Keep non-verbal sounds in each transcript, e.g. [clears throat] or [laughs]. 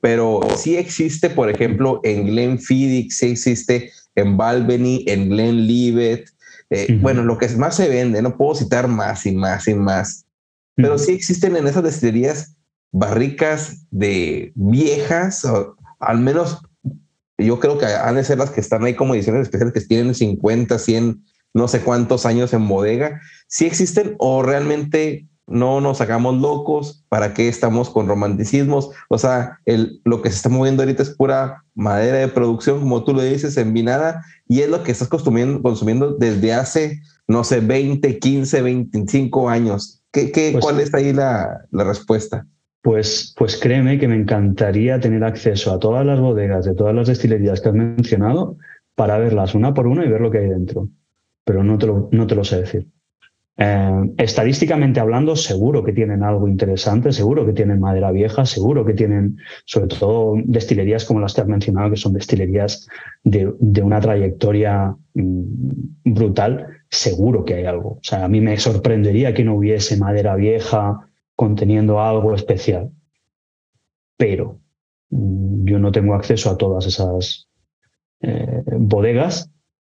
pero sí existe, por ejemplo, en Glenfiddich, sí existe en Balvenie, en Glenlivet. Eh, bueno, lo que más se vende, no puedo citar más y más y más, pero sí existen en esas destilerías barricas de viejas, o al menos yo creo que han de ser las que están ahí como ediciones especiales que tienen 50, 100, no sé cuántos años en bodega. Si existen o realmente no nos hagamos locos, ¿para qué estamos con romanticismos? O sea, el, lo que se está moviendo ahorita es pura madera de producción, como tú lo dices, envinada, y es lo que estás consumiendo, consumiendo desde hace, no sé, 20, 15, 25 años. ¿Qué, qué, pues ¿Cuál es ahí la, la respuesta? Pues, pues créeme que me encantaría tener acceso a todas las bodegas de todas las destilerías que has mencionado para verlas una por una y ver lo que hay dentro. Pero no te lo, no te lo sé decir. Eh, estadísticamente hablando, seguro que tienen algo interesante, seguro que tienen madera vieja, seguro que tienen, sobre todo, destilerías como las que has mencionado, que son destilerías de, una trayectoria mm, brutal, seguro que hay algo. O sea, a mí me sorprendería que no hubiese madera vieja conteniendo algo especial. Pero mm, yo no tengo acceso a todas esas eh, bodegas,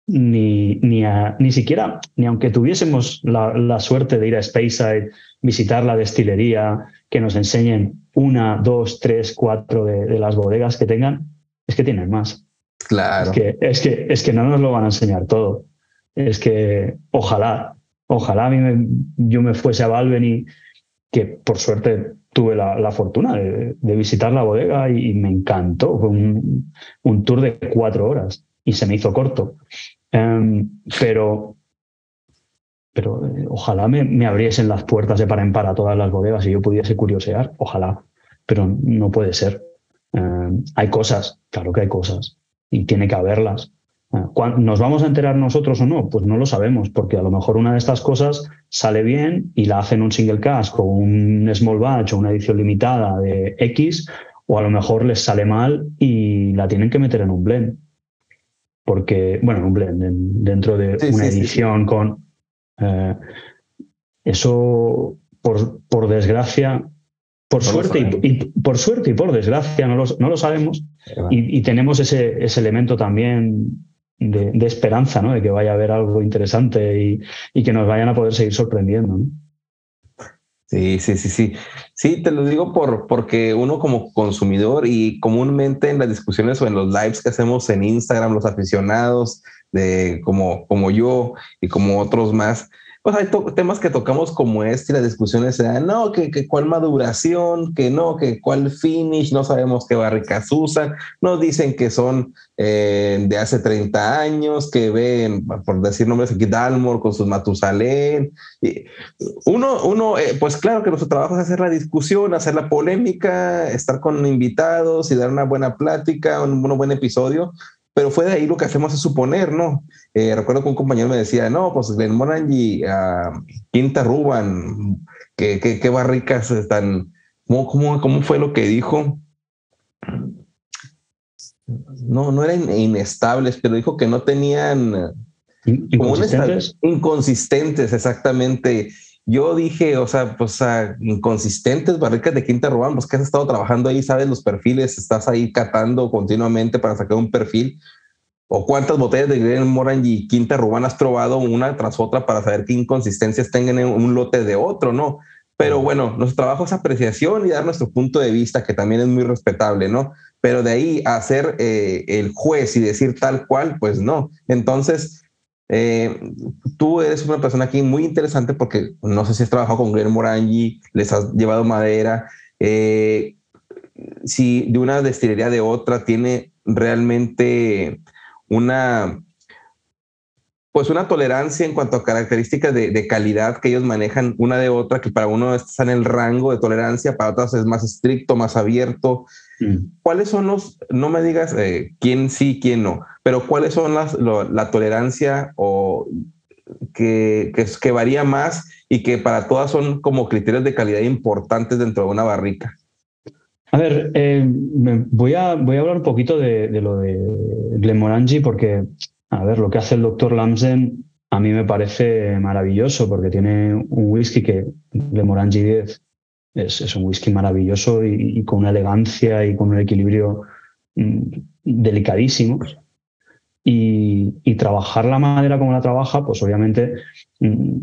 ni, ni, ni siquiera, ni aunque tuviésemos la, suerte de ir a Speyside, visitar la destilería, que nos enseñen una, dos, tres, cuatro de, las bodegas que tengan, es que tienen más. Claro. Es que, es que, es que no nos lo van a enseñar todo. Es que ojalá, ojalá a mí yo me fuese a Valveni que por suerte tuve la, fortuna de, visitar la bodega y, me encantó. Fue un, tour de cuatro horas y se me hizo corto. Em, pero pero eh, ojalá me, abriesen las puertas de par en par a todas las bodegas y yo pudiese curiosear. Ojalá, pero no puede ser. Em, hay cosas, claro que hay cosas y tiene que haberlas. ¿Nos vamos a enterar nosotros o no? Pues no lo sabemos, porque a lo mejor una de estas cosas sale bien y la hacen un single cast o un small batch o una edición limitada de X, o a lo mejor les sale mal y la tienen que meter en un blend. Porque, bueno, un blend dentro de una edición con... Eh, eso, por, por desgracia, por suerte, y, por suerte y por desgracia, no lo, no lo sabemos. Y, y, tenemos ese, ese elemento también de, esperanza, ¿no? De que vaya a haber algo interesante y, que nos vayan a poder seguir sorprendiendo, Sí, sí, sí, sí. Sí, te lo digo por, porque uno como consumidor y comúnmente en las discusiones o en los lives que hacemos en Instagram, los aficionados de como, como yo y como otros más, pues hay temas que tocamos como este y las discusiones se dan, no, que, que, cuál maduración, que no, que cuál finish, no sabemos qué barricas usan, nos dicen que son eh, de hace 30 años, que ven, por decir nombres aquí, Dalmor con sus Matusalén. Y uno, uno eh, pues claro que nuestro trabajo es hacer la discusión, hacer la polémica, estar con invitados y dar una buena plática, un, un buen episodio, pero fue de ahí lo que hacemos es suponer, ¿no? Eh, recuerdo que un compañero me decía, no, pues Glenmorangie, uh, Quinta Ruban, qué, qué, qué barricas están, ¿Cómo, cómo, cómo fue lo que dijo? No, no eran inestables, pero dijo que no tenían... ¿Inconsistentes? inconsistentes, exactamente. Yo dije, o sea, pues inconsistentes, barricas de quinta Rubán, pues que has estado trabajando ahí, sabes los perfiles, estás ahí catando continuamente para sacar un perfil. ¿O cuántas botellas de Green Moran y Quinta Rubán has probado una tras otra para saber qué inconsistencias tengan en un lote de otro, no? Pero bueno, nuestro trabajo es apreciación y dar nuestro punto de vista, que también es muy respetable, ¿no? Pero de ahí a ser eh, el juez y decir tal cual, pues no. Entonces, eh, tú eres una persona aquí muy interesante porque no sé si has trabajado con Glenn Morangi, les has llevado madera. Eh, si de una destilería de otra tiene realmente una pues una tolerancia en cuanto a características de, calidad que ellos manejan una de otra, que para uno está en el rango de tolerancia, para otras es más estricto, más abierto. Mm. ¿Cuáles son los, no me digas eh, quién sí, quién no, pero cuáles son las, la tolerancia o que, que, varía más y que para todas son como criterios de calidad importantes dentro de una barrica? A ver, eh, voy, a, voy a hablar un poquito de, de lo de Glenmorangie porque a ver, lo que hace el doctor Lamsen a mí me parece maravilloso porque tiene un whisky que de Morangi 10 Es, un whisky maravilloso y, con una elegancia y con un equilibrio mm, delicadísimo. Y, trabajar la madera como la trabaja, pues obviamente mm,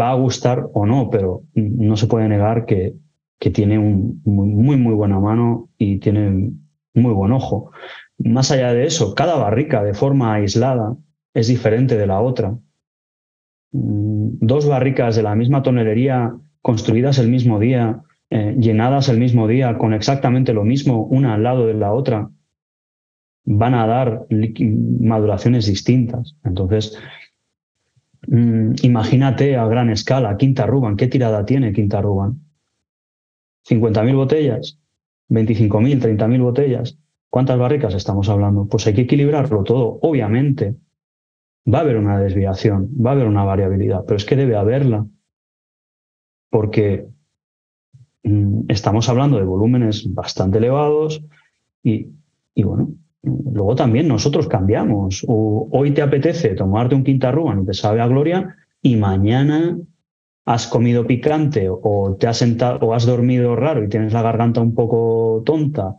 va a gustar o no, pero no se puede negar que, que tiene un muy, muy buena mano y tiene muy buen ojo. Más allá de eso, cada barrica de forma aislada es diferente de la otra. Mm, dos barricas de la misma tonelería construidas el mismo día, eh, llenadas el mismo día, con exactamente lo mismo, una al lado de la otra, van a dar maduraciones distintas. Entonces, mm, imagínate a gran escala, Quinta Ruban, ¿qué tirada tiene Quinta Ruban? ¿50.000 botellas? ¿25.000, 30.000 botellas? ¿Cuántas barricas estamos hablando? Pues hay que equilibrarlo todo, obviamente. Va a haber una desviación, va a haber una variabilidad, pero es que debe haberla. Porque mm, estamos hablando de volúmenes bastante elevados y, bueno, luego también nosotros cambiamos. hoy te apetece tomarte un quinta y te sabe a gloria y mañana has comido picante o te has sentado o has dormido raro y tienes la garganta un poco tonta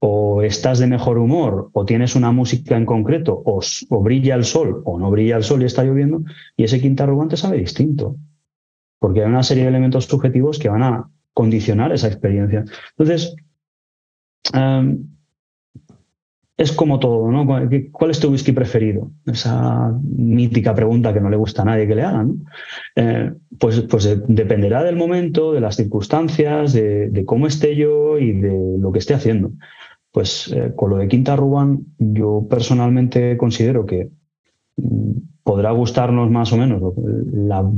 o estás de mejor humor, o tienes una música en concreto, o, brilla el sol, o no brilla el sol y está lloviendo, y ese quinta arrogante sabe distinto. Porque hay una serie de elementos subjetivos que van a condicionar esa experiencia. Entonces, em, es como todo, ¿no? ¿Cuál es tu whisky preferido? Esa mítica pregunta que no le gusta a nadie que le hagan. Eh, pues, pues dependerá del momento, de las circunstancias, de, de, cómo esté yo y de lo que esté haciendo. Pues eh, con lo de Quinta Ruban, yo personalmente considero que mm, podrá gustarnos más o menos la,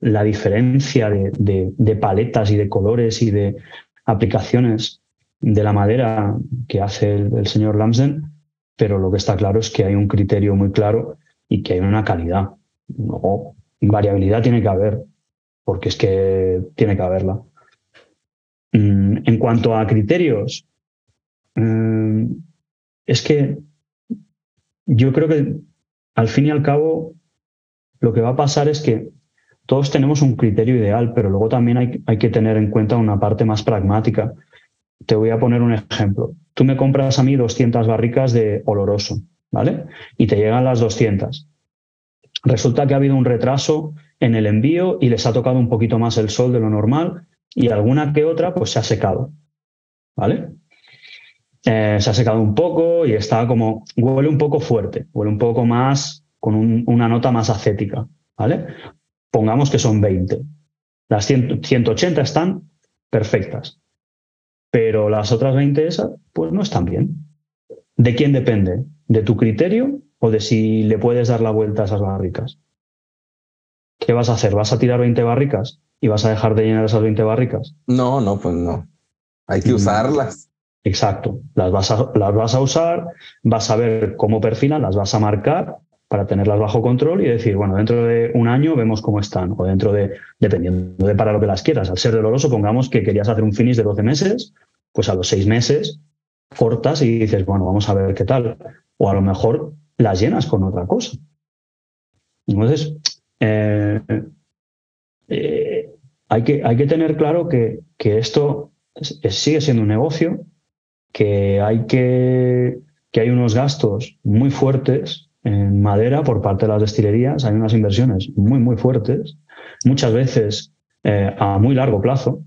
diferencia de, paletas y de colores y de aplicaciones de la madera que hace el, señor Lamsen, pero lo que está claro es que hay un criterio muy claro y que hay una calidad. No, variabilidad tiene que haber, porque es que tiene que haberla. Mm, en cuanto a criterios, Mm, es que yo creo que al fin y al cabo lo que va a pasar es que todos tenemos un criterio ideal, pero luego también hay, que tener en cuenta una parte más pragmática. Te voy a poner un ejemplo. Tú me compras a mí 200 barricas de oloroso, ¿vale? Y te llegan las 200. Resulta que ha habido un retraso en el envío y les ha tocado un poquito más el sol de lo normal y alguna que otra pues se ha secado, ¿vale? Eh, se ha secado un poco y está como, huele un poco fuerte, huele un poco más, con una nota más acética, ¿vale? Pongamos que son 20. Las 180 están perfectas, pero las otras 20 esas, pues no están bien. ¿De quién depende? ¿De tu criterio o de si le puedes dar la vuelta a esas barricas? ¿Qué vas a hacer? ¿Vas a tirar 20 barricas y vas a dejar de llenar esas 20 barricas? No, no, pues no. Hay que mm. usarlas. Exacto, las vas, a, las vas a usar, vas a ver cómo perfilan, las vas a marcar para tenerlas bajo control y decir, bueno, dentro de un año vemos cómo están, o dentro de, dependiendo de para lo que las quieras. Al ser doloroso, pongamos que querías hacer un finish de 12 meses, pues a los 6 meses cortas y dices, bueno, vamos a ver qué tal. O a lo mejor las llenas con otra cosa. Entonces, eh, eh, hay, que, hay que tener claro que, que esto sigue siendo un negocio que hay que, que hay unos gastos muy fuertes en madera por parte de las destilerías, hay unas inversiones muy, muy fuertes, muchas veces eh, a muy largo plazo,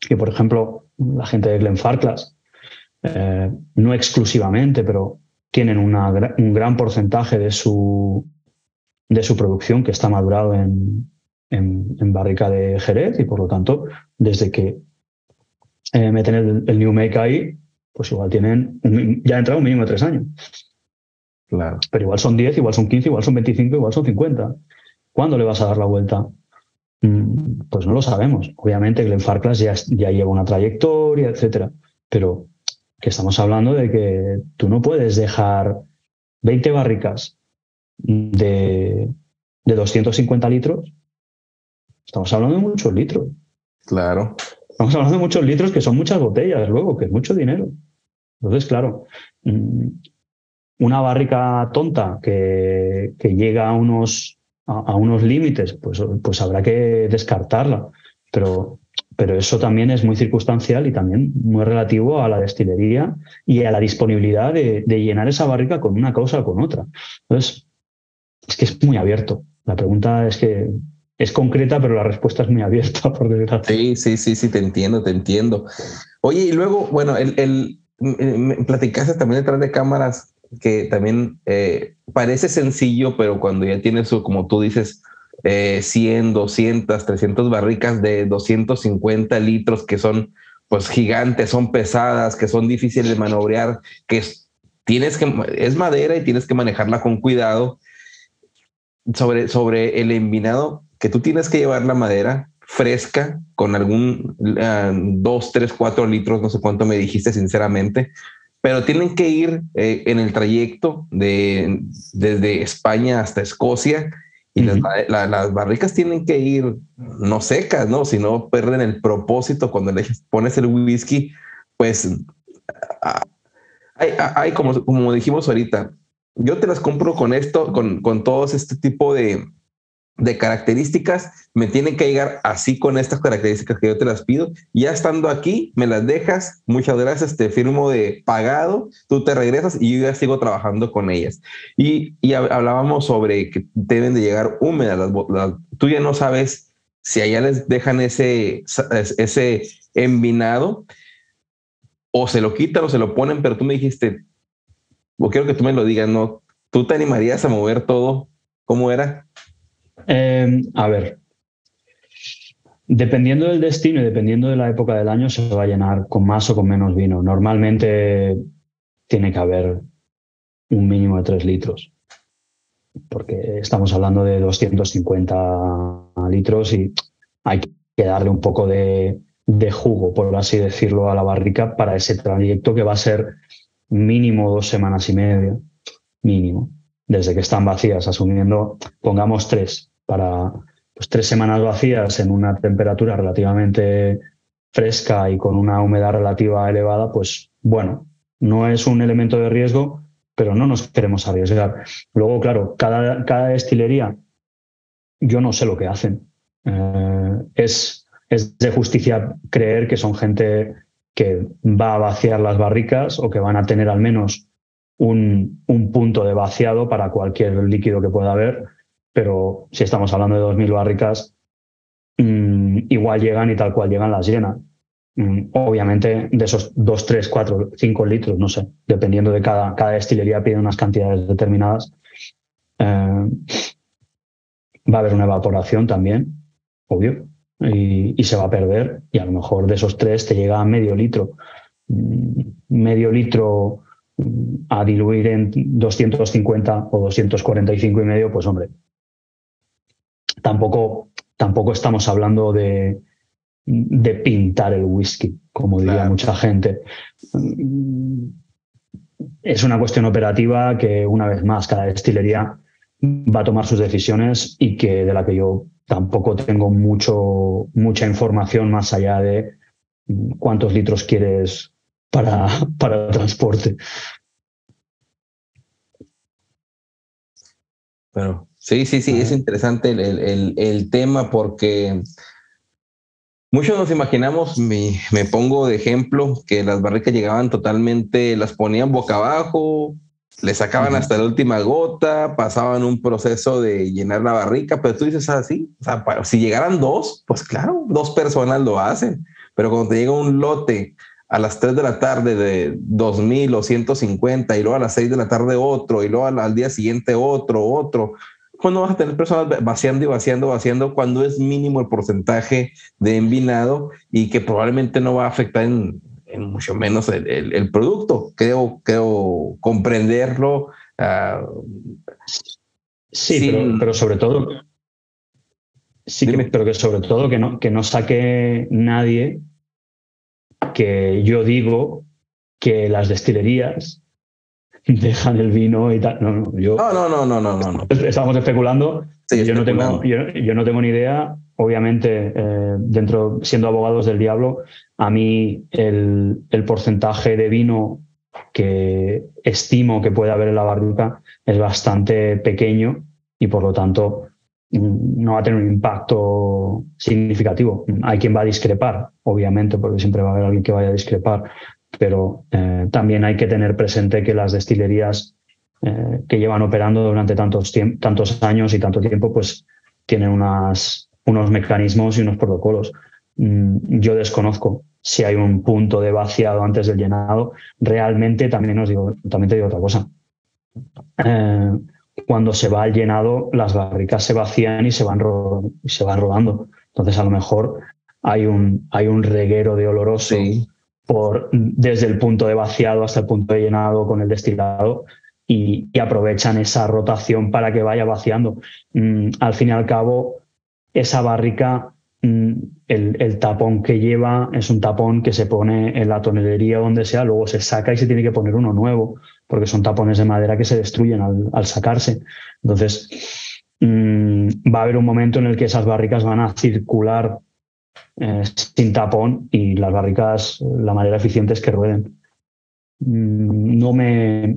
que por ejemplo la gente de Glenfarclas, eh, no exclusivamente, pero tienen un gran porcentaje de su, de su producción que está madurado en, en, barrica de Jerez. Y por lo tanto, desde que eh, meten el, New Make ahí, pues igual tienen, ya entrado un mínimo de tres años. Claro. Pero igual son 10, igual son 15, igual son 25, igual son 50. ¿Cuándo le vas a dar la vuelta? Mm, pues no lo sabemos. Obviamente Glenn Farclas ya, ya lleva una trayectoria, etcétera. Pero que estamos hablando de que tú no puedes dejar 20 barricas de, de 250 litros. Estamos hablando de muchos litros. Claro. Estamos hablando de muchos litros que son muchas botellas, luego, que es mucho dinero. Entonces, claro, mm, una barrica tonta que, llega a unos, a, unos límites, pues, pues habrá que descartarla. Pero pero eso también es muy circunstancial y también muy relativo a la destilería y a la disponibilidad de, llenar esa barrica con una cosa o con otra. Entonces, es que es muy abierto. La pregunta es que es concreta, pero la respuesta es muy abierta, [laughs] por desgracia. Sí, sí, sí, sí, te entiendo, te entiendo. Oye, y luego, bueno, el, el me platicaste también detrás de cámaras que también eh, parece sencillo, pero cuando ya tienes, como tú dices, 100, 200, 300 barricas de 250 litros que son pues gigantes, son pesadas, que son difíciles de manobrear, que tienes que, es madera y tienes que manejarla con cuidado. Sobre, sobre el envinado, que tú tienes que llevar la madera fresca con algún 2, 3, 4 litros, no sé cuánto me dijiste sinceramente, pero tienen que ir eh, en el trayecto de, desde España hasta Escocia y las, barricas tienen que ir no secas, ¿no? Si no pierden el propósito cuando le pones el whisky, pues hay, hay como, como dijimos ahorita, yo te las compro con esto, con, con todos este tipo de, de características, me tienen que llegar así con estas características que yo te las pido. Ya estando aquí, me las dejas, muchas gracias, te firmo de pagado, tú te regresas y yo ya sigo trabajando con ellas. Y, hablábamos sobre que deben de llegar húmedas, las, tú ya no sabes si allá les dejan ese, ese envinado o se lo quitan o se lo ponen, pero tú me dijiste, o quiero que tú me lo digas, ¿no? ¿Tú te animarías a mover todo? ¿Cómo era? Em, a ver, dependiendo del destino y dependiendo de la época del año, se va a llenar con más o con menos vino. Normalmente tiene que haber un mínimo de 3 litros, porque estamos hablando de 250 litros y hay que darle un poco de, de jugo, por así decirlo, a la barrica para ese trayecto que va a ser mínimo dos semanas y media, mínimo desde que están vacías, asumiendo, pongamos tres, para pues, tres semanas vacías en una temperatura relativamente fresca y con una humedad relativa elevada, pues bueno, no es un elemento de riesgo, pero no nos queremos arriesgar. Luego, claro, cada, cada destilería, yo no sé lo que hacen. Eh, es, es de justicia creer que son gente que va a vaciar las barricas o que van a tener al menos un, punto de vaciado para cualquier líquido que pueda haber, pero si estamos hablando de 2.000 barricas, mm, igual llegan y tal cual llegan las llenan. Mm, obviamente de esos 2, 3, 4, 5 litros, no sé, dependiendo de cada, cada destilería pide unas cantidades determinadas. Eh, va a haber una evaporación también, obvio, y, y, se va a perder y a lo mejor de esos tres te llega a medio litro. Mm, medio litro a diluir en 250 o 245 y medio, pues hombre, tampoco, tampoco estamos hablando de, de pintar el whisky, como diría mucha gente. Es una cuestión operativa que, una vez más, cada destilería va a tomar sus decisiones y que de la que yo tampoco tengo mucho, mucha información más allá de cuántos litros quieres para, [laughs] para transporte. Pero sí, sí, sí, es interesante el, tema porque muchos nos imaginamos, me, pongo de ejemplo, que las barricas llegaban totalmente, las ponían boca abajo, le sacaban hasta la última gota, pasaban un proceso de llenar la barrica, pero tú dices así, ah, o sea, si llegaran dos, pues claro, dos personas lo hacen, pero cuando te llega un lote a las 3 de la tarde de 2000 o 150 y luego a las 6 de la tarde otro y luego al, día siguiente otro, otro. ¿Cuándo vas a tener personas vaciando y vaciando, vaciando cuando es mínimo el porcentaje de envinado y que probablemente no va a afectar en, mucho menos el, producto? Creo, creo comprenderlo. Ah, sí, pero, sobre todo, sí, pero que sobre todo que no, que no saque nadie que yo digo que las destilerías [laughs] dejan el vino y tal. No, no, yo, no, no, no, no, no, Estamos especulando. yo, no tengo, yo, no tengo ni idea. Obviamente, eh, dentro, siendo abogados del diablo, a mí el, el, porcentaje de vino que estimo que puede haber en la barrica es bastante pequeño y por lo tanto no va a tener un impacto significativo. Hay quien va a discrepar, obviamente, porque siempre va a haber alguien que vaya a discrepar, pero eh, también hay que tener presente que las destilerías eh, que llevan operando durante tantos, tantos años y tanto tiempo, pues tienen unas, unos mecanismos y unos protocolos. Mm, yo desconozco si hay un punto de vaciado antes del llenado. Realmente también os digo, también te digo otra cosa. Eh, cuando se va al llenado, las barricas se vacían y se van, se van rodando. Entonces, a lo mejor hay un, hay un reguero de oloroso por, desde el punto de vaciado hasta el punto de llenado con el destilado y, aprovechan esa rotación para que vaya vaciando. Mm, al fin y al cabo, esa barrica, mm, el, tapón que lleva es un tapón que se pone en la tonelería donde sea, luego se saca y se tiene que poner uno nuevo, porque son tapones de madera que se destruyen al, sacarse. Entonces, mm, va a haber un momento en el que esas barricas van a circular eh, sin tapón y las barricas, la manera eficiente es que rueden. no me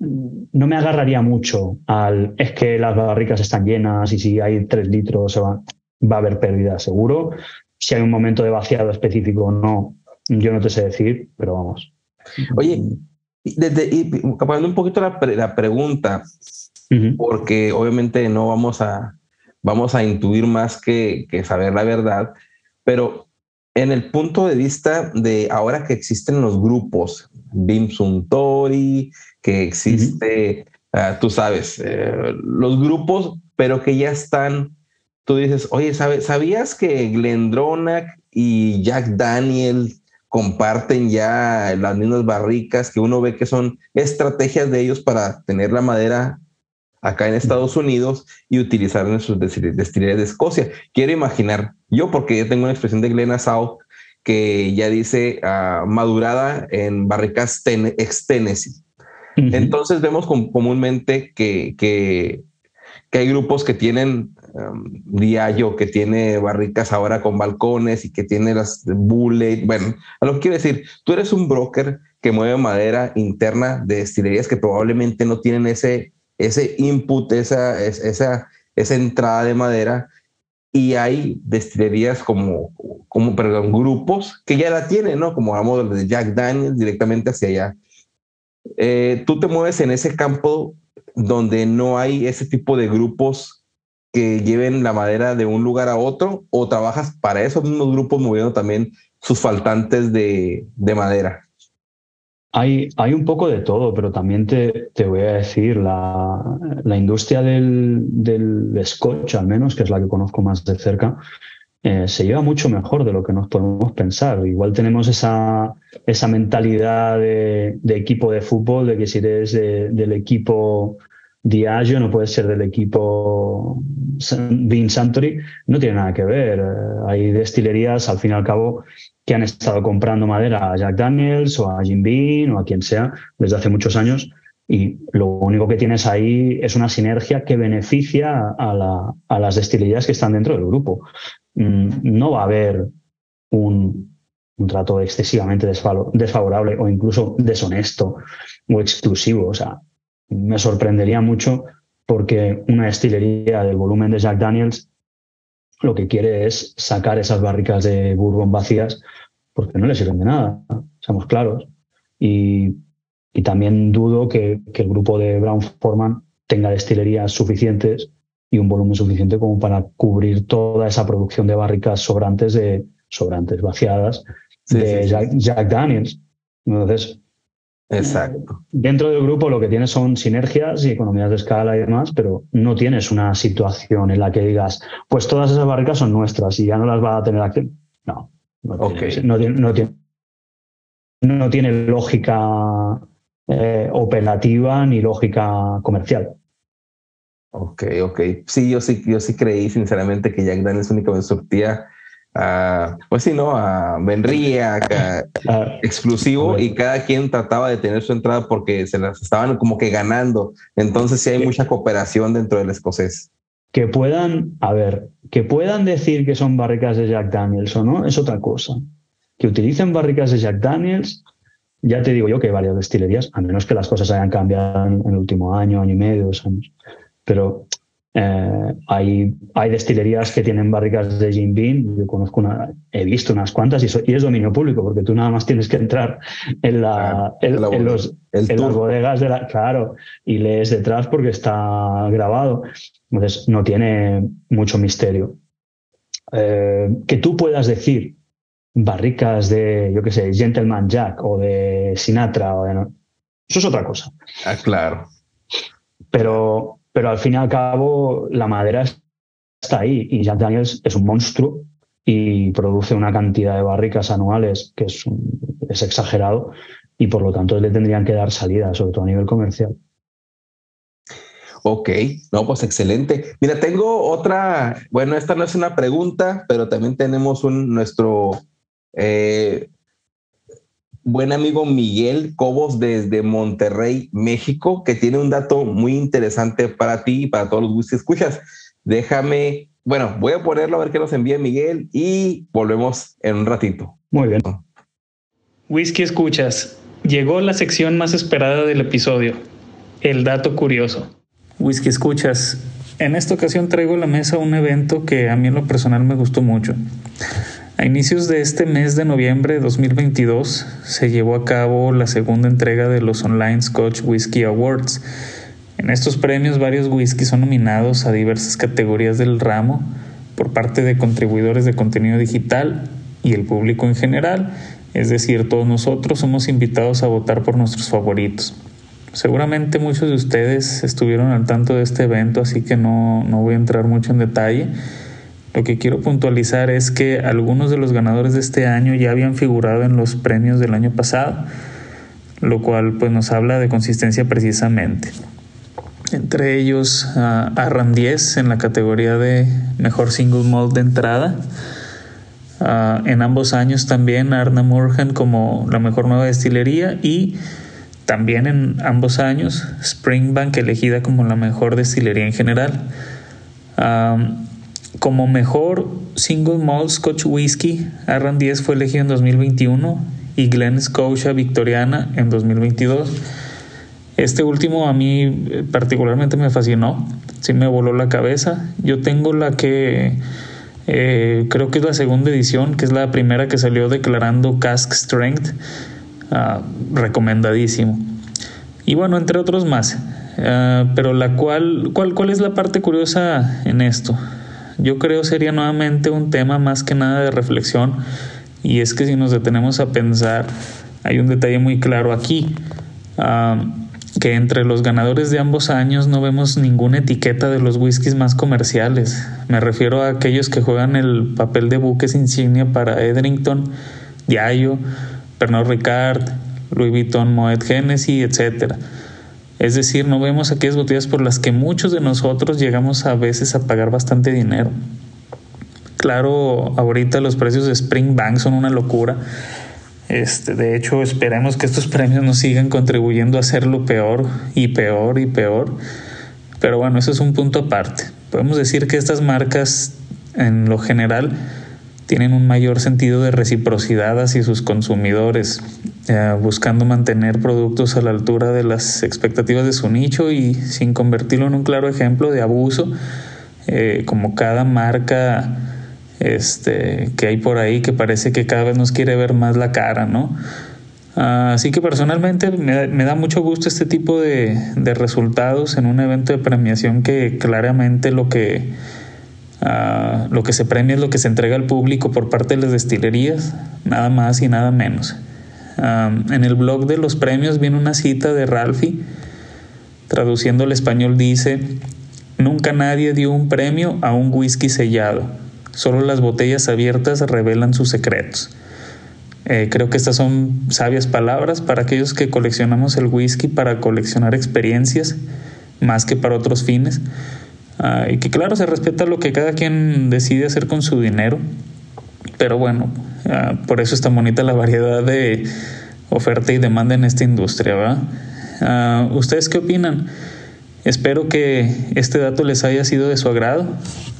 no me agarraría mucho al es que las barricas están llenas y si hay tres litros va, va a haber pérdida seguro. Si hay un momento de vaciado específico o no, yo no te sé decir, pero vamos. Oye, desde, y un poquito la, la pregunta, porque obviamente no vamos a, vamos a intuir más que, que saber la verdad, pero en el punto de vista de ahora que existen los grupos, Bim Tori, que existe, ah, tú sabes, eh, los grupos, pero que ya están, tú dices, oye, ¿sabías que Glendronach y Jack Daniel comparten ya las mismas barricas que uno ve que son estrategias de ellos para tener la madera acá en Estados Unidos y utilizar en sus destilerías de Escocia. Quiero imaginar, yo porque yo tengo una expresión de Glen South que ya dice ah, madurada en barricas ex Tennessee. Entonces vemos comúnmente que, que, hay grupos que tienen um, Diallo, que tiene barricas ahora con balcones y que tiene las bullet. Bueno, a lo que quiero decir, tú eres un broker que mueve madera interna de destilerías que probablemente no tienen ese, ese input, esa, esa, esa entrada de madera y hay destilerías como, como perdón, grupos que ya la tienen, ¿no? Como hablamos de Jack Daniels directamente hacia allá. Eh, tú te mueves en ese campo donde no hay ese tipo de grupos que lleven la madera de un lugar a otro o trabajas para esos mismos grupos moviendo también sus faltantes de, de madera. Hay, hay, un poco de todo, pero también te, te voy a decir, la, la industria del, del, scotch, al menos, que es la que conozco más de cerca, eh, se lleva mucho mejor de lo que nos podemos pensar. Igual tenemos esa, esa mentalidad de, equipo de fútbol, de que si eres del equipo Diageo no puedes ser del equipo Bean Santory, no tiene nada que ver. Eh, hay destilerías, al fin y al cabo, que han estado comprando madera a Jack Daniels o a Jim Bean o a quien sea desde hace muchos años y lo único que tienes ahí es una sinergia que beneficia a, a las destilerías que están dentro del grupo. Mm, no va a haber un, trato excesivamente desfavorable o incluso deshonesto o exclusivo. O sea, me sorprendería mucho porque una destilería del volumen de Jack Daniels lo que quiere es sacar esas barricas de bourbon vacías porque no le sirven de nada, seamos claros. Y, también dudo que, que, el grupo de Brown Forman tenga destilerías suficientes y un volumen suficiente como para cubrir toda esa producción de barricas sobrantes de sobrantes vaciadas de Jack, Daniels. Entonces, Exacto. Dentro del grupo lo que tienes son sinergias y economías de escala y demás, pero no tienes una situación en la que digas, pues todas esas barricas son nuestras y ya no las va a tener aquí. No, no, tiene, no, tiene, no, tiene, lógica eh, operativa ni lógica comercial. Ok, ok. Sí, yo sí, yo sí creí sinceramente que Jack Daniels únicamente surtía a, pues sí, ¿no? A Benría, exclusivo, y cada quien trataba de tener su entrada porque se las estaban como que ganando. Entonces sí hay mucha cooperación dentro del escocés. Que puedan, a ver, que puedan decir que son barricas de Jack Daniels o no, es otra cosa. Que utilicen barricas de Jack Daniels, ya te digo yo que hay varias destilerías, a menos que las cosas hayan cambiado en el último año, año y medio, dos años pero Eh, hay, hay destilerías que tienen barricas de Jim Beam. Yo conozco una, he visto unas cuantas y, es dominio público, porque tú nada más tienes que entrar en, la, en, los, en las bodegas de la. Claro, y lees detrás porque está grabado. Entonces no tiene mucho misterio. Eh, que tú puedas decir barricas de, yo qué sé, Gentleman Jack o de Sinatra, o de, eso es otra cosa. Ah, claro. Pero pero al fin y al cabo la madera está ahí y Jack Daniels es un monstruo y produce una cantidad de barricas anuales que es, exagerado y por lo tanto le tendrían que dar salida, sobre todo a nivel comercial. Ok, no, pues excelente. Mira, tengo otra, bueno, esta no es una pregunta, pero también tenemos un, nuestro eh, buen amigo Miguel Cobos desde Monterrey, México, que tiene un dato muy interesante para ti y para todos los que escuchas. Déjame, bueno, voy a ponerlo a ver qué nos envía Miguel y volvemos en un ratito. Muy bien. Whisky escuchas. Llegó la sección más esperada del episodio, el dato curioso. Whisky escuchas. En esta ocasión traigo a la mesa un evento que a mí en lo personal me gustó mucho. A inicios de este mes de noviembre de 2022 se llevó a cabo la segunda entrega de los Online Scotch Whisky Awards. En estos premios varios whiskies son nominados a diversas categorías del ramo por parte de contribuidores de contenido digital y el público en general, es decir, todos nosotros somos invitados a votar por nuestros favoritos. Seguramente muchos de ustedes estuvieron al tanto de este evento, así que no, no voy a entrar mucho en detalle lo que quiero puntualizar es que algunos de los ganadores de este año ya habían figurado en los premios del año pasado, lo cual pues nos habla de consistencia precisamente. Entre ellos uh, Arran 10 en la categoría de mejor single malt de entrada. Ah, en ambos años también Arna Morgan como la mejor nueva destilería y también en ambos años Springbank elegida como la mejor destilería en general. Como mejor single malt Scotch Whisky, Arran 10 fue elegido en 2021 y Glen Scotia Victoriana en 2022. Este último a mí eh, particularmente me fascinó, sí me voló la cabeza. Yo tengo la que eh, creo que es la segunda edición, que es la primera que salió declarando Cask Strength, ah, recomendadísimo. Y bueno, entre otros más. Ah, pero la cual, ¿cuál, ¿cuál es la parte curiosa en esto? Yo creo sería nuevamente un tema más que nada de reflexión y es que si nos detenemos a pensar, hay un detalle muy claro aquí, que entre los ganadores de ambos años no vemos ninguna etiqueta de los whiskies más comerciales. Me refiero a aquellos que juegan el papel de buques insignia para Edrington, Diallo, Pernod Ricard, Louis Vuitton, Moet Hennessy, etcétera es decir, no vemos aquellas botellas por las que muchos de nosotros llegamos a veces a pagar bastante dinero. Claro, ahorita los precios de Springbank son una locura. Este, de hecho, esperemos que estos [laughs] premios nos sigan contribuyendo a hacerlo peor y peor y peor. Pero bueno, eso es un punto aparte. Podemos decir que estas marcas, en lo general, tienen un mayor sentido de reciprocidad hacia sus consumidores, eh, buscando mantener productos a la altura de las expectativas de su nicho y sin convertirlo en un claro ejemplo de abuso, eh, como cada marca este, que hay por ahí que parece que cada vez nos quiere ver más la cara, ¿no? Ah, así que personalmente me, da mucho gusto este tipo de, de resultados en un evento de premiación que claramente lo que Ah, lo que se premia es lo que se entrega al público por parte de las destilerías, nada más y nada menos. En el blog de los premios viene una cita de Ralphie, traduciendo al español dice, nunca nadie dio un premio a un whisky sellado, solo las botellas abiertas revelan sus secretos. Eh, creo que estas son sabias palabras para aquellos que coleccionamos el whisky para coleccionar experiencias más que para otros fines. Ah, y que claro, se respeta lo que cada quien decide hacer con su dinero. Pero bueno, ah, por eso es tan bonita la variedad de oferta y demanda en esta industria, ¿verdad? Ah, ¿Ustedes qué opinan? Espero que este dato les haya sido de su agrado.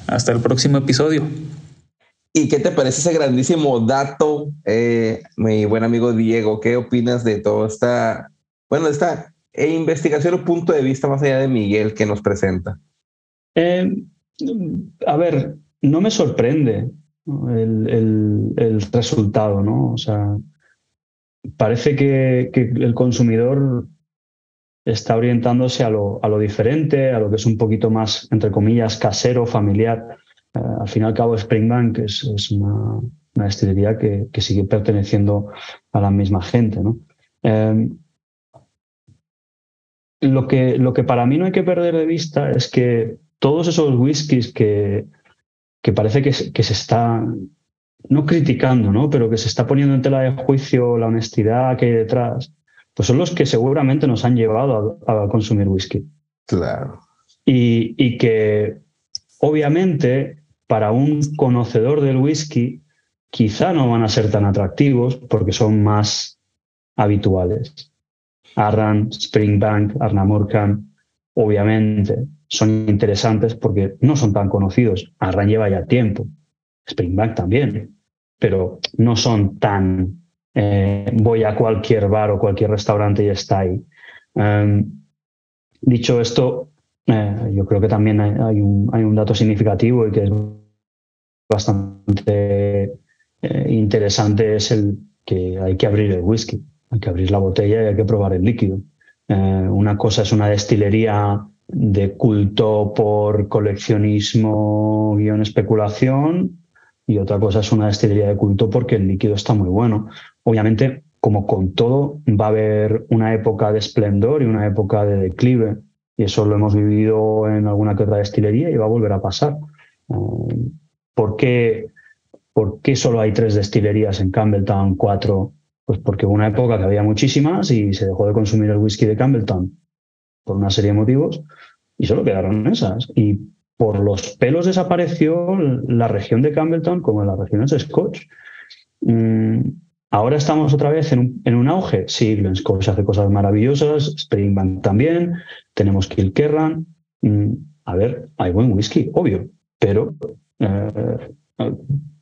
Hasta el próximo episodio. ¿Y qué te parece ese grandísimo dato, eh, mi buen amigo Diego? ¿Qué opinas de toda esta, bueno, esta investigación o punto de vista más allá de Miguel que nos presenta? Eh, a ver, no me sorprende el, resultado, ¿no? O sea, parece que, el consumidor está orientándose a lo, a lo, diferente, a lo que es un poquito más, entre comillas, casero, familiar. Eh, al fin y al cabo, Springbank es, es una, una, que, que, sigue perteneciendo a la misma gente, ¿no? Eh, lo que, lo que para mí no hay que perder de vista es que todos esos whiskies que, que parece que, que se está, no criticando, ¿no? pero que se está poniendo en tela de juicio la honestidad que hay detrás, pues son los que seguramente nos han llevado a, consumir whisky. Claro. Y, y, que obviamente para un conocedor del whisky quizá no van a ser tan atractivos porque son más habituales. Arran, Springbank, Arnamurcan, obviamente son interesantes porque no son tan conocidos. Arran lleva ya tiempo, Springbank también, pero no son tan eh, voy a cualquier bar o cualquier restaurante y está ahí. Em, dicho esto, eh, yo creo que también hay, un, hay, un, dato significativo y que es bastante eh, interesante, es el que hay que abrir el whisky, hay que abrir la botella y hay que probar el líquido. una cosa es una destilería de culto por coleccionismo, guion especulación, y otra cosa es una destilería de culto porque el líquido está muy bueno. Obviamente, como con todo, va a haber una época de esplendor y una época de declive, y eso lo hemos vivido en alguna que otra destilería y va a volver a pasar. Um, ¿Por qué, ¿Por qué solo hay tres destilerías en Campbelltown, cuatro? Pues porque hubo una época que había muchísimas y se dejó de consumir el whisky de Campbelltown por una serie de motivos y solo quedaron esas. Y por los pelos desapareció la región de Campbelltown como las regiones de Scotch. Mm, ahora estamos otra vez en un, auge. Sí, Glen Scotch hace cosas maravillosas, Springbank también, tenemos Kilkerran. Mm, a ver, hay buen whisky, obvio, pero eh,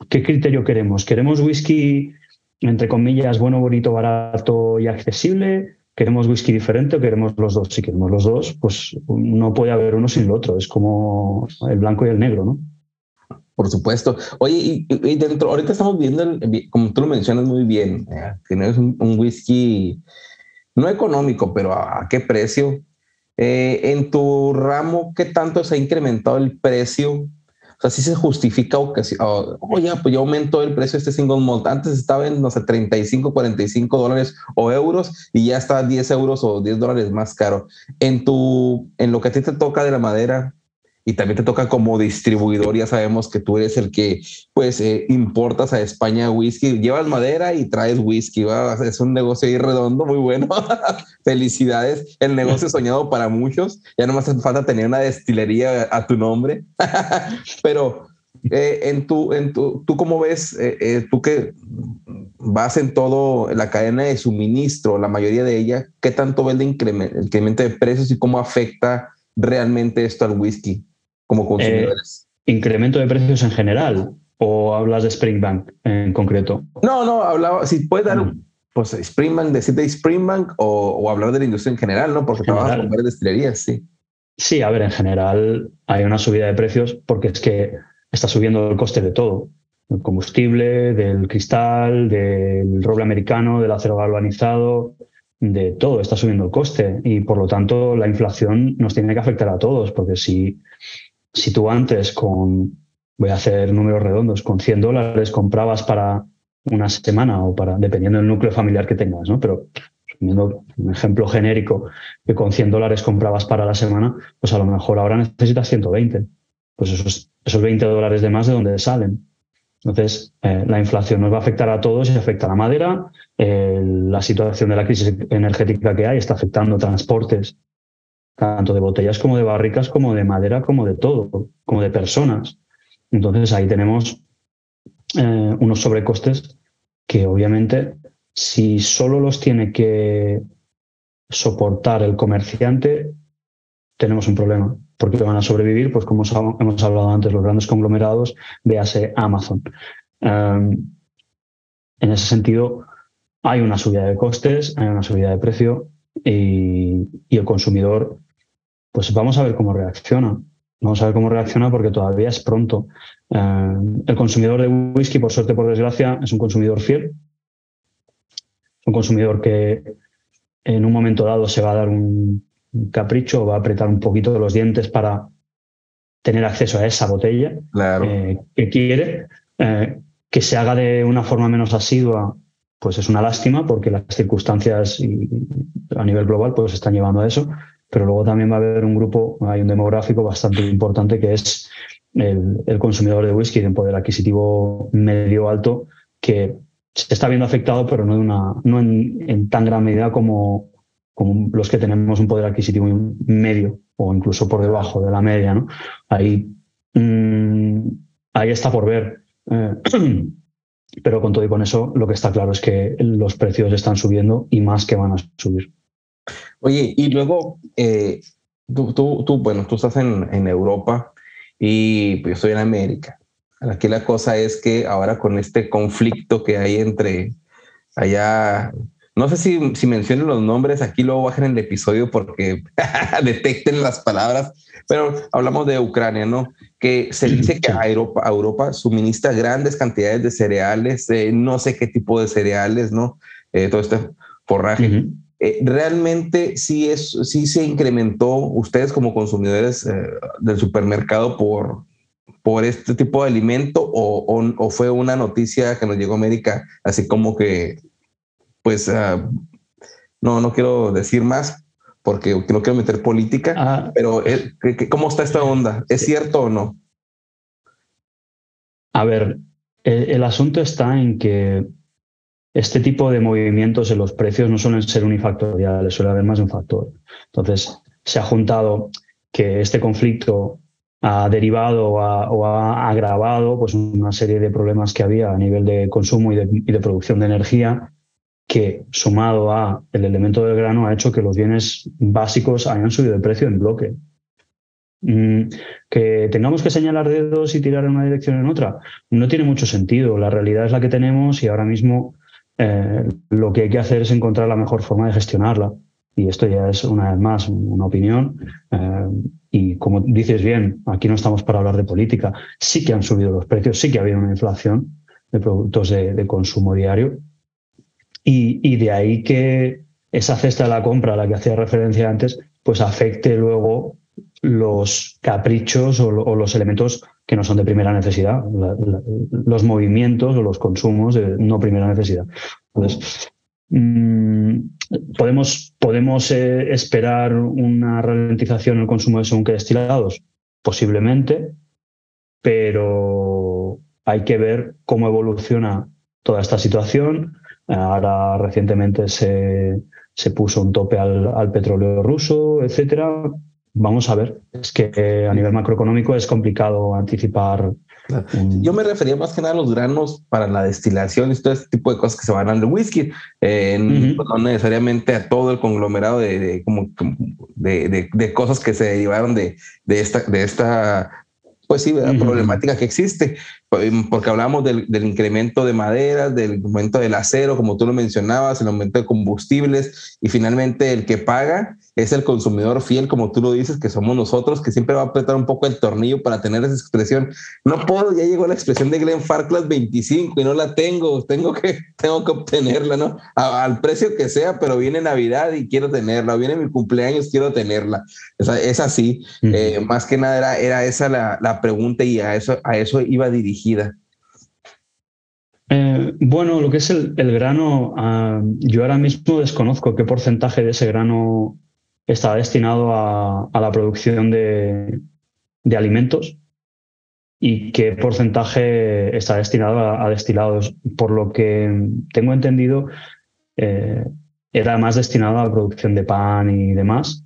¿qué criterio queremos? ¿Queremos whisky, entre comillas, bueno, bonito, barato y accesible? ¿Queremos whisky diferente o queremos los dos? Si queremos los dos, pues no puede haber uno sin el otro. Es como el blanco y el negro, ¿no? Por supuesto. Oye, y, dentro, ahorita estamos viendo, como tú lo mencionas muy bien, eh, tienes un, whisky no económico, pero ¿a, qué precio? Eh, en tu ramo, ¿qué tanto se ha incrementado el precio o sea, sí se justifica o que, oye, pues ya aumentó el precio de este single malt. Antes estaba en, no sé, 35, 45 dólares o euros y ya está 10 euros o 10 dólares más caro. En tu, en lo que a ti te toca de la madera, y también te toca como distribuidor. Ya sabemos que tú eres el que pues eh, importas a España whisky, llevas madera y traes whisky. Es un negocio ahí redondo, muy bueno. [laughs] Felicidades. El negocio [laughs] soñado para muchos. Ya no más hace falta tener una destilería a tu nombre. [laughs] Pero eh, en tu, en tu, tú cómo ves, eh, tú que vas en todo la cadena de suministro, la mayoría de ella, ¿qué tanto ve el incremento de precios y cómo afecta realmente esto al whisky? Como consumidores? Eh, ¿Incremento de precios en general o hablas de Springbank en concreto? No, no, hablaba, si puedes dar, mm. pues Springbank, decirte Springbank o, o, hablar de la industria en general, ¿no? Porque trabajas con varias destilerías, sí. Sí, a ver, en general hay una subida de precios porque es que está subiendo el coste de todo. El combustible, del cristal, del roble americano, del acero galvanizado, de todo está subiendo el coste y por lo tanto la inflación nos tiene que afectar a todos porque si si tú antes con, voy a hacer números redondos, con 100 dólares comprabas para una semana o para, dependiendo del núcleo familiar que tengas, ¿no? Pero poniendo un ejemplo genérico, que con 100 dólares comprabas para la semana, pues a lo mejor ahora necesitas 120. Pues esos, esos 20 dólares de más de dónde salen. Entonces, eh, la inflación nos va a afectar a todos y afecta a la madera. La situación de la crisis energética que hay está afectando transportes, tanto de botellas como de barricas, como de madera, como de todo, como de personas. Entonces ahí tenemos eh, unos sobrecostes que obviamente si solo los tiene que soportar el comerciante, tenemos un problema, porque van a sobrevivir, pues como hemos hablado antes, los grandes conglomerados, véase Amazon. Em, en ese sentido, hay una subida de costes, hay una subida de precio y, y el consumidor pues vamos a ver cómo reacciona. Vamos a ver cómo reacciona porque todavía es pronto. Eh, el consumidor de whisky, por suerte, por desgracia, es un consumidor fiel. Un consumidor que en un momento dado se va a dar un capricho, va a apretar un poquito los dientes para tener acceso a esa botella eh, que quiere. Eh, que se haga de una forma menos asidua, pues es una lástima porque las circunstancias a nivel global pues están llevando a eso pero luego también va a haber un grupo, hay un demográfico bastante importante que es el, consumidor de whisky de poder adquisitivo medio alto que se está viendo afectado, pero no, de una, no en, tan gran medida como, como los que tenemos un poder adquisitivo medio o incluso por debajo de la media. ¿no? Ahí, mm, ahí está por ver. Eh, [clears throat] pero con todo y con eso, lo que está claro es que los precios están subiendo y más que van a subir. Oye, y luego, eh, tú, tú, bueno, tú estás en, en Europa y yo estoy en América. Aquí la cosa es que ahora con este conflicto que hay entre allá, no sé si, si mencionen los nombres, aquí luego bajen el episodio porque [laughs] detecten las palabras, pero hablamos de Ucrania, ¿no? Que se dice que a Europa, Europa suministra grandes cantidades de cereales, no sé qué tipo de cereales, ¿no? Eh, todo este forraje. Eh, realmente sí, es, sí se incrementó ustedes como consumidores eh, del supermercado por, por este tipo de alimento o, o, fue una noticia que nos llegó a América así como que, pues, ah, no, no quiero decir más porque no quiero meter política, ah. pero ¿cómo está esta onda? ¿Es cierto o no? A ver, el asunto está en que este tipo de movimientos en los precios no suelen ser unifactoriales, suele haber más de un factor. Entonces, se ha juntado que este conflicto ha derivado o ha, agravado pues, una serie de problemas que había a nivel de consumo y de, producción de energía, que sumado a el elemento del grano ha hecho que los bienes básicos hayan subido de precio en bloque. Mm, que tengamos que señalar dedos y tirar en una dirección o en otra, no tiene mucho sentido. La realidad es la que tenemos y ahora mismo eh, lo que hay que hacer es encontrar la mejor forma de gestionarla. Y esto ya es una vez más una opinión. Eh, y como dices bien, aquí no estamos para hablar de política. Sí que han subido los precios, sí que ha habido una inflación de productos de, consumo diario. Y, de ahí que esa cesta de la compra a la que hacía referencia antes, pues afecte luego los caprichos o, los elementos que no son de primera necesidad, los movimientos o los consumos de no primera necesidad. Mm, ¿podemos, podemos eh, esperar una ralentización en el consumo de según que destilados? Posiblemente, pero hay que ver cómo evoluciona toda esta situación. Ahora recientemente se, se puso un tope al, al petróleo ruso, etcétera vamos a ver. Es que a nivel macroeconómico es complicado anticipar. Yo me refería más que nada a los granos para la destilación y todo este tipo de cosas que se van al whisky, pues, no necesariamente a todo el conglomerado de, como, de, de, cosas que se derivaron de, de, esta, de esta pues sí, la problemática que existe, porque hablamos del, del, incremento de madera, del incremento del acero, como tú lo mencionabas, el aumento de combustibles y finalmente el que paga es el consumidor fiel, como tú lo dices, que somos nosotros, que siempre va a apretar un poco el tornillo para tener esa expresión. No puedo, ya llegó la expresión de Glenn Farclas 25 y no la tengo, tengo que, [laughs] tengo que obtenerla, ¿no? al precio que sea, pero viene Navidad y quiero tenerla, viene mi cumpleaños, quiero tenerla. Es, así, eh, más que nada era, era esa la, la, pregunta y a eso, a eso iba dirigida. Eh, bueno, lo que es el, el grano, ah, yo ahora mismo desconozco qué porcentaje de ese grano está destinado a, la producción de, alimentos y qué porcentaje está destinado a, destilados. Por lo que tengo entendido, eh, era más destinado a la producción de pan y demás,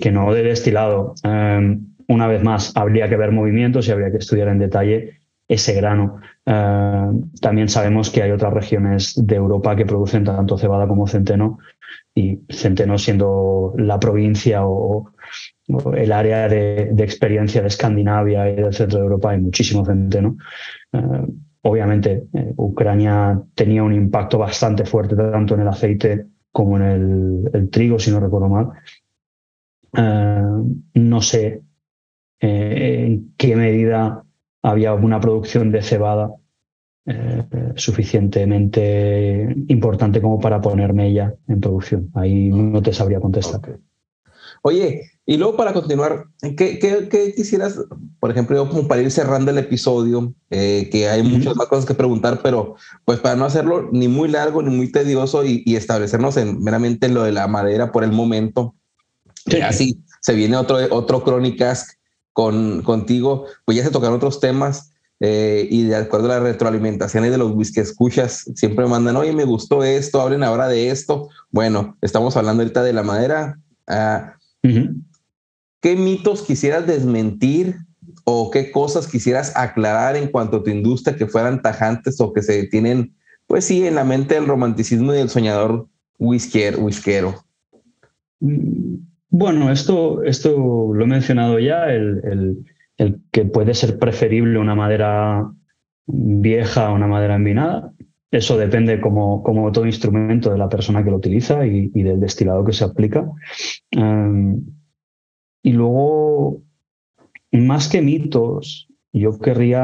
que no de destilado. Eh, una vez más, habría que ver movimientos y habría que estudiar en detalle ese grano. Eh, también sabemos que hay otras regiones de Europa que producen tanto cebada como centeno y Centeno siendo la provincia o, el área de, experiencia de Escandinavia y del centro de Europa hay muchísimo centeno. Eh, obviamente, eh, Ucrania tenía un impacto bastante fuerte tanto en el aceite como en el, trigo, si no recuerdo mal. no sé en qué medida había una producción de cebada eh, suficientemente importante como para ponerme ya en producción. Ahí no te sabría contestar. Oye, y luego para continuar, ¿qué, qué, quisieras, por ejemplo, yo como para ir cerrando el episodio, eh, que hay muchas más cosas que preguntar, pero pues para no hacerlo ni muy largo ni muy tedioso y, establecernos en meramente lo de la madera por el momento, sí. así se viene otro, otro crónicas con, contigo, pues ya se tocan otros temas. Eh, y de acuerdo a la retroalimentación y de los whisky escuchas, siempre mandan, oye, me gustó esto, hablen ahora de esto. Bueno, estamos hablando ahorita de la madera. Ah, ¿Qué mitos quisieras desmentir o qué cosas quisieras aclarar en cuanto a tu industria que fueran tajantes o que se tienen, pues sí, en la mente del romanticismo y del soñador whiskero? Mm, bueno, esto, esto lo he mencionado ya, el, que puede ser preferible una madera vieja a una madera envinada. Eso depende como, como todo instrumento de la persona que lo utiliza y, del destilado que se aplica. Em, y luego, más que mitos, yo querría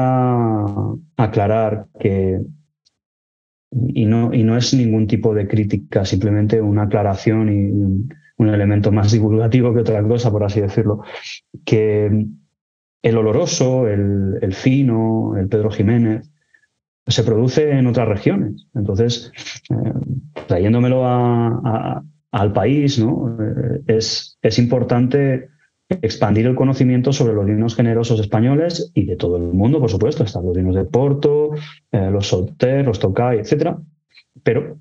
aclarar que, y no, y no es ningún tipo de crítica, simplemente una aclaración y un, elemento más divulgativo que otra cosa, por así decirlo, que el oloroso, el, fino, el Pedro Jiménez, se produce en otras regiones. Entonces, eh, trayéndomelo al país, ¿no? Eh, es, es importante expandir el conocimiento sobre los vinos generosos españoles y de todo el mundo, por supuesto. Están los vinos de Porto, eh, los Sauter, los Tocay, etc. Pero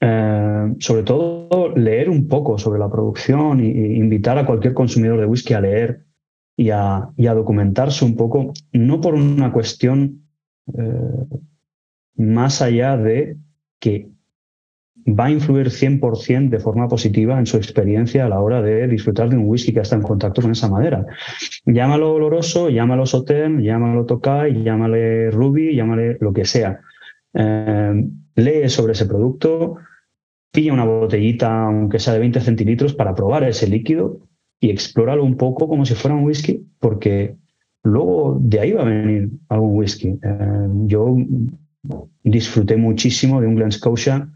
eh, sobre todo leer un poco sobre la producción e invitar a cualquier consumidor de whisky a leer y a, documentarse un poco, no por una cuestión eh, más allá de que va a influir 100% de forma positiva en su experiencia a la hora de disfrutar de un whisky que está en contacto con esa madera. Llámalo oloroso, llámalo Sotem, llámalo Tokai, llámale Ruby, llámale lo que sea. Eh, lee sobre ese producto, pilla una botellita, aunque sea de 20 centilitros, para probar ese líquido y explóralo un poco como si fuera un whisky, porque luego de ahí va a venir algún whisky. Eh, yo disfruté muchísimo de un Glen Scotia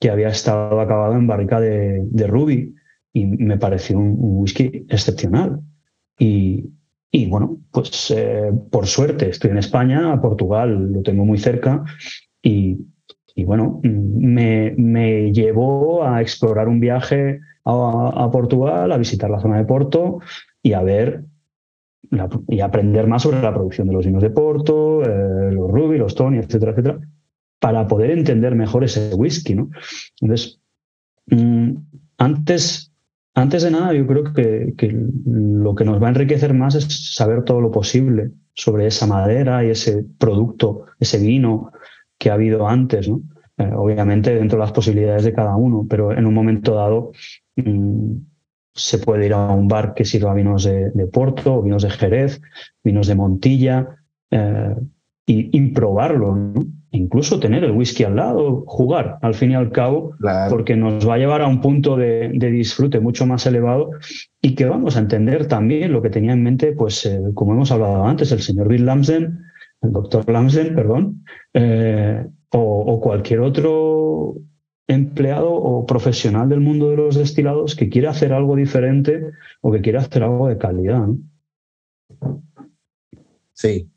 que había estado acabado en barrica de, Ruby y me pareció un, whisky excepcional. Y, bueno, pues eh, por suerte estoy en España, a Portugal lo tengo muy cerca y, bueno, me, me, llevó a explorar un viaje a, Portugal, a visitar la zona de Porto y a ver y aprender más sobre la producción de los vinos de Porto, eh, los Ruby, los Tony, etcétera, etcétera para poder entender mejor ese whisky, ¿no? Entonces, mm, antes, antes de nada, yo creo que, lo que nos va a enriquecer más es saber todo lo posible sobre esa madera y ese producto, ese vino que ha habido antes, ¿no? Eh, obviamente dentro de las posibilidades de cada uno, pero en un momento dado mm, se puede ir a un bar que sirva vinos de, Porto, vinos de Jerez, vinos de Montilla, eh, y, probarlo, incluso tener el whisky al lado, jugar al fin y al cabo, porque nos va a llevar a un punto de, disfrute mucho más elevado y que vamos a entender también lo que tenía en mente, pues eh, como hemos hablado antes, el señor Bill Lamsen, el doctor Lamsen, perdón, eh, o, cualquier otro empleado o profesional del mundo de los destilados que quiera hacer algo diferente o que quiera hacer algo de calidad. Sí,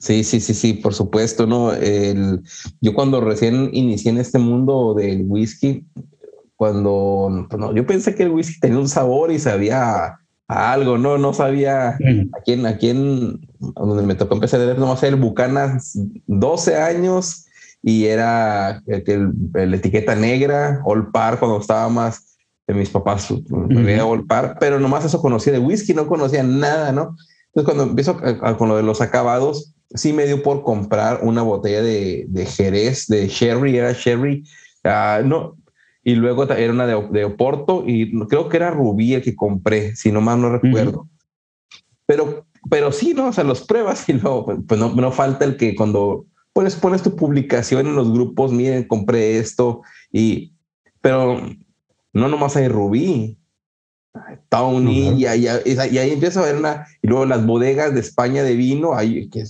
Sí, sí, sí, sí, por supuesto, ¿no? El, yo cuando recién inicié en este mundo del whisky, cuando no, yo pensé que el whisky tenía un sabor y sabía a algo, ¿no? No sabía a quién, a quién, donde me tocó empezar a leer nomás el Bucanas 12 años y era el, la etiqueta negra, All Par, cuando estaba más de mis papás, uh All Par, pero nomás eso conocía de whisky, no conocía nada, ¿no? Entonces cuando empiezo con lo de los acabados, sí me dio por comprar una botella de, de Jerez, de Sherry, era Sherry, uh, no, y luego era una de, de, Oporto y creo que era Rubí el que compré, si no mal no recuerdo. Pero, pero sí, ¿no? O sea, los pruebas [laughs] y luego, pues, pues no, no falta el que cuando pones, pones tu publicación en los grupos, miren, compré esto y, pero no nomás hay Rubí, Tony, y, ahí, empieza a ver una, y luego las bodegas de España de vino, ahí que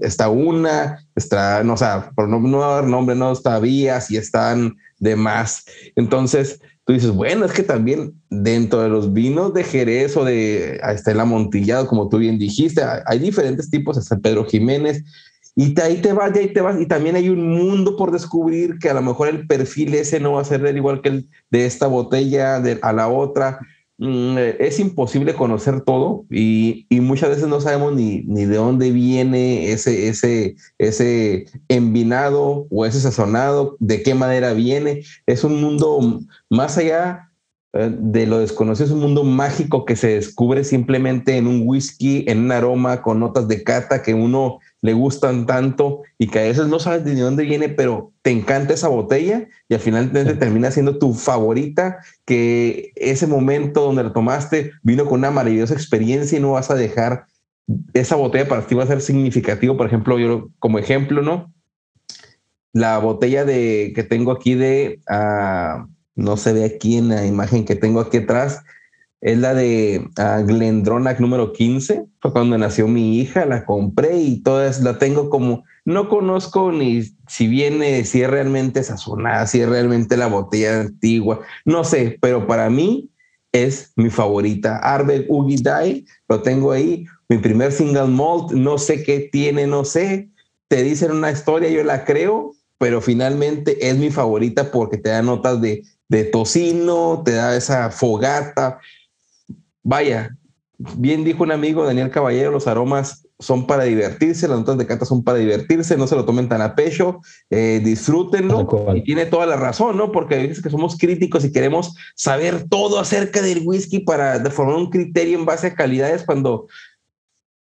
está, una, está, no, o sea, por no, no dar nombre, no está Vías y están demás. Entonces, tú dices, bueno, es que también dentro de los vinos de Jerez o de está el amontillado, como tú bien dijiste, hay, diferentes tipos, hasta Pedro Jiménez, y ahí te vas, y ahí te vas, y también hay un mundo por descubrir que a lo mejor el perfil ese no va a ser igual que el de esta botella de, a la otra, es imposible conocer todo y, muchas veces no sabemos ni, ni, de dónde viene ese, ese, ese envinado o ese sazonado, de qué manera viene. Es un mundo más allá eh, de lo desconocido, es un mundo mágico que se descubre simplemente en un whisky, en un aroma con notas de cata que uno le gustan tanto y que a veces no sabes de dónde viene, pero te encanta esa botella y al final termina siendo tu favorita, que ese momento donde la tomaste vino con una maravillosa experiencia y no vas a dejar esa botella para ti va a ser significativo. Por ejemplo, yo como ejemplo, ¿no? La botella de que tengo aquí de, uh, no se ve aquí en la imagen que tengo aquí atrás, es la de uh, Glendronach número 15. Fue cuando nació mi hija, la compré y todas la tengo como, no conozco ni si viene, si es realmente sazonada, si es realmente la botella antigua, no sé, pero para mí es mi favorita. Arbel Ugi Dai, lo tengo ahí, mi primer single malt, no sé qué tiene, no sé. Te dicen una historia, yo la creo, pero finalmente es mi favorita porque te da notas de, de tocino, te da esa fogata, vaya, bien dijo un amigo, Daniel Caballero, los aromas son para divertirse, las notas de cata son para divertirse, no se lo tomen tan a pecho, eh, disfrútenlo. Y tiene toda la razón, ¿no? Porque dices que somos críticos y queremos saber todo acerca del whisky para formar un criterio en base a calidades cuando,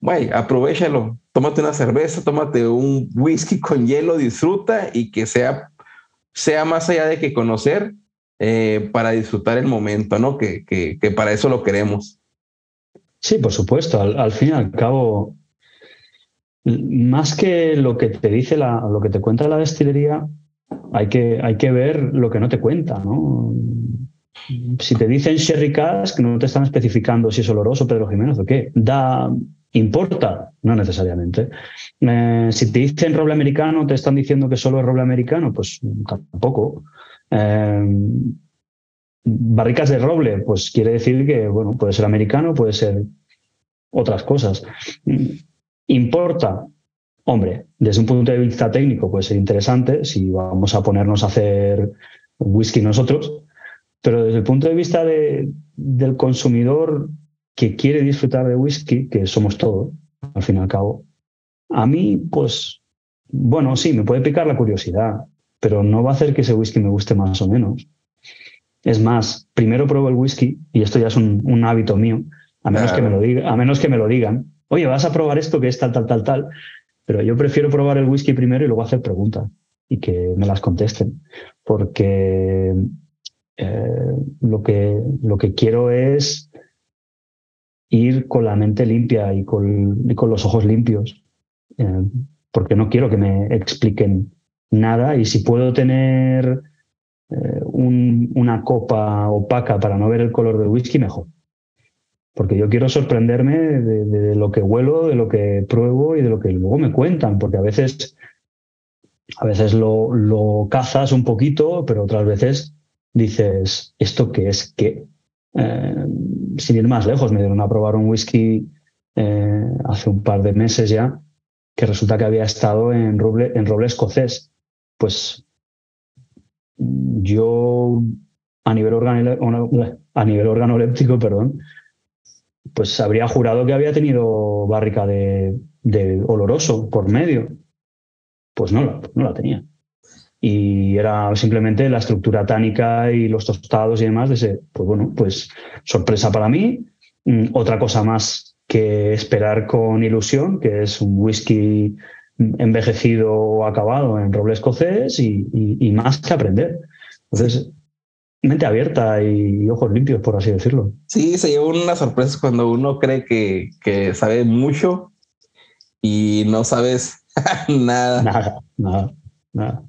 vaya, aprovechalo, tómate una cerveza, tómate un whisky con hielo, disfruta y que sea, sea más allá de que conocer, eh, para disfrutar el momento, ¿no? Que, que, para eso lo queremos. Sí, por supuesto. Al, fin y al cabo, más que lo que te dice la, lo que te cuenta la destilería, hay que, hay que ver lo que no te cuenta, ¿no? Si te dicen Sherry Cask, no te están especificando si es oloroso Pedro Jiménez o qué. Da, ¿Importa? No necesariamente. Eh, si te dicen roble americano, te están diciendo que solo es roble americano, pues tampoco. Em, barricas de roble, pues quiere decir que, bueno, puede ser americano, puede ser otras cosas. ¿Importa? Hombre, desde un punto de vista técnico puede ser interesante si vamos a ponernos a hacer whisky nosotros, pero desde el punto de vista del consumidor que quiere disfrutar de whisky, que somos todos, al fin y al cabo, a mí, pues, bueno, sí, me puede picar la curiosidad pero no va a hacer que ese whisky me guste más o menos. Es más, primero pruebo el whisky, y esto ya es un, hábito mío, a menos, que me lo diga, a menos que me lo digan, oye, vas a probar esto que es tal, tal, tal, tal, pero yo prefiero probar el whisky primero y luego hacer preguntas y que me las contesten, porque eh, lo, que, lo que quiero es ir con la mente limpia y con, los ojos limpios, eh, porque no quiero que me expliquen nada y si puedo tener eh, una copa opaca para no ver el color del whisky, mejor. Porque yo quiero sorprenderme de, lo que huelo, de lo que pruebo y de lo que luego me cuentan, porque a veces, a veces lo, cazas un poquito, pero otras veces dices, ¿esto qué es qué? Eh, sin ir más lejos, me dieron a probar un whisky eh, hace un par de meses ya, que resulta que había estado en roble, en roble escocés pues yo a nivel, a nivel organoléptico, perdón, pues habría jurado que había tenido barrica de, oloroso por medio. Pues no la, no la tenía. Y era simplemente la estructura tánica y los tostados y demás de ese, pues bueno, pues sorpresa para mí. Mm, otra cosa más que esperar con ilusión, que es un whisky envejecido o acabado en roble escocés y, más que aprender. Entonces, mente abierta y ojos limpios, por así decirlo. Sí, se lleva unas sorpresas cuando uno cree que, que sabe mucho y no sabes [laughs] nada. Nada, nada, nada.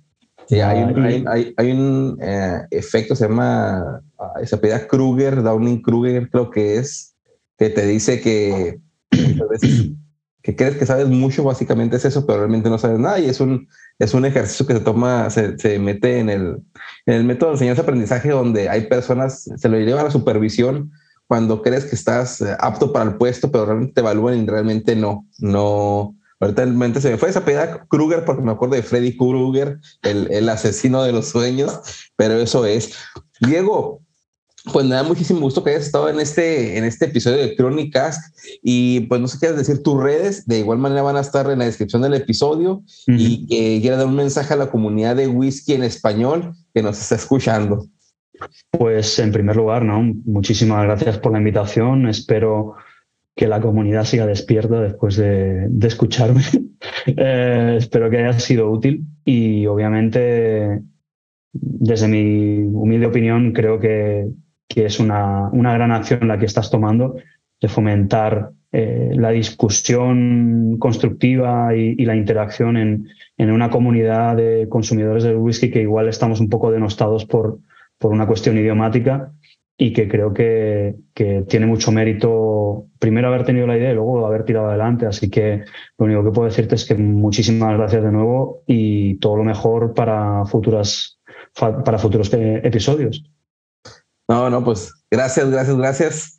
Sí, hay un, hay, hay, un eh, efecto, se llama, se pide Kruger, Downing Kruger, creo que es, que te dice que [clears throat] que crees que sabes mucho, básicamente es eso, pero realmente no sabes nada y es un, es un ejercicio que se toma, se, se mete en el, en el método de enseñanza-aprendizaje donde hay personas, se lo lleva a la supervisión cuando crees que estás eh, apto para el puesto, pero realmente te evalúan y realmente no, no. Ahorita mente se me fue esa pedida Kruger porque me acuerdo de Freddy Krueger, el, el asesino de los sueños, pero eso es. Diego, pues me da muchísimo gusto que hayas estado en este, en este episodio de Crónicas y pues no sé qué decir tus redes, de igual manera van a estar en la descripción del episodio y que quiera dar un mensaje a la comunidad de whisky en español que nos está escuchando. Pues en primer lugar, ¿no? muchísimas gracias por la invitación. Espero que la comunidad siga despierta después de, escucharme. [laughs] Eh, espero que haya sido útil y obviamente desde mi humilde opinión creo que que es una, una gran acción la que estás tomando de fomentar eh, la discusión constructiva y, la interacción en, en, una comunidad de consumidores del whisky que igual estamos un poco denostados por, por una cuestión idiomática y que creo que, que, tiene mucho mérito primero haber tenido la idea y luego haber tirado adelante. Así que lo único que puedo decirte es que muchísimas gracias de nuevo y todo lo mejor para, futuras, para futuros eh, episodios. No, no, pues gracias, gracias, gracias.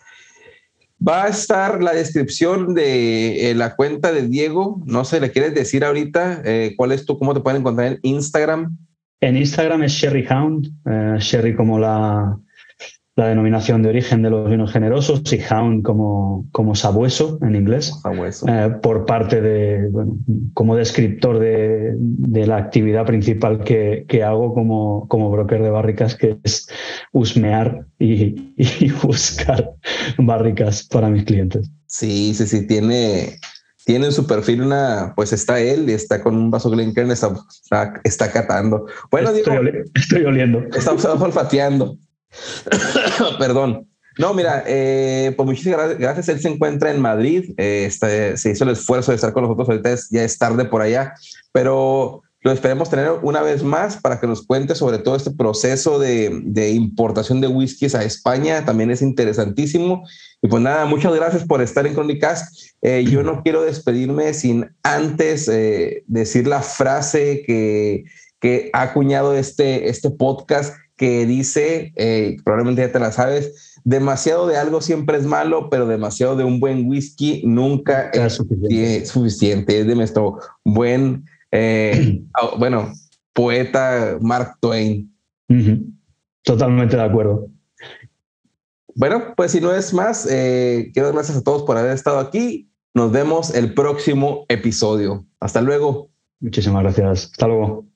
Va a estar la descripción de eh, la cuenta de Diego. No sé, ¿le quieres decir ahorita eh, cuál es tu, cómo te pueden encontrar en Instagram? En Instagram es Sherry Hound, eh, Sherry como la, la denominación de origen de los vinos generosos y hound como, como sabueso en inglés, eh, por parte de, bueno, como descriptor de, de la actividad principal que, que, hago como, como broker de barricas, que es husmear y, [laughs] y buscar barricas para mis clientes. Sí, sí, sí, tiene, tiene en su perfil una, pues está él y está con un vaso Glencairn, está, está, catando. Bueno, estoy, estoy oliendo. Está olfateando. [coughs] Perdón. No, mira, eh, pues muchísimas gracias. Él se encuentra en Madrid. Eh, se hizo el esfuerzo de estar con nosotros. Ahorita ya es tarde por allá, pero lo esperemos tener una vez más para que nos cuente sobre todo este proceso de, importación de whiskies a España. También es interesantísimo. Y pues nada, muchas gracias por estar en Crónicas. Eh, yo no quiero despedirme sin antes decir la frase que, que ha acuñado este, este podcast que dice, eh, probablemente ya te la sabes, demasiado de algo siempre es malo, pero demasiado de un buen whisky nunca es suficiente. Es de nuestro buen, eh, [clears throat] bueno, poeta Mark Twain. Totalmente de acuerdo. Bueno, pues si no es más, eh, quiero dar gracias a todos por haber estado aquí. Nos vemos el próximo episodio. Hasta luego. Muchísimas gracias. Hasta luego.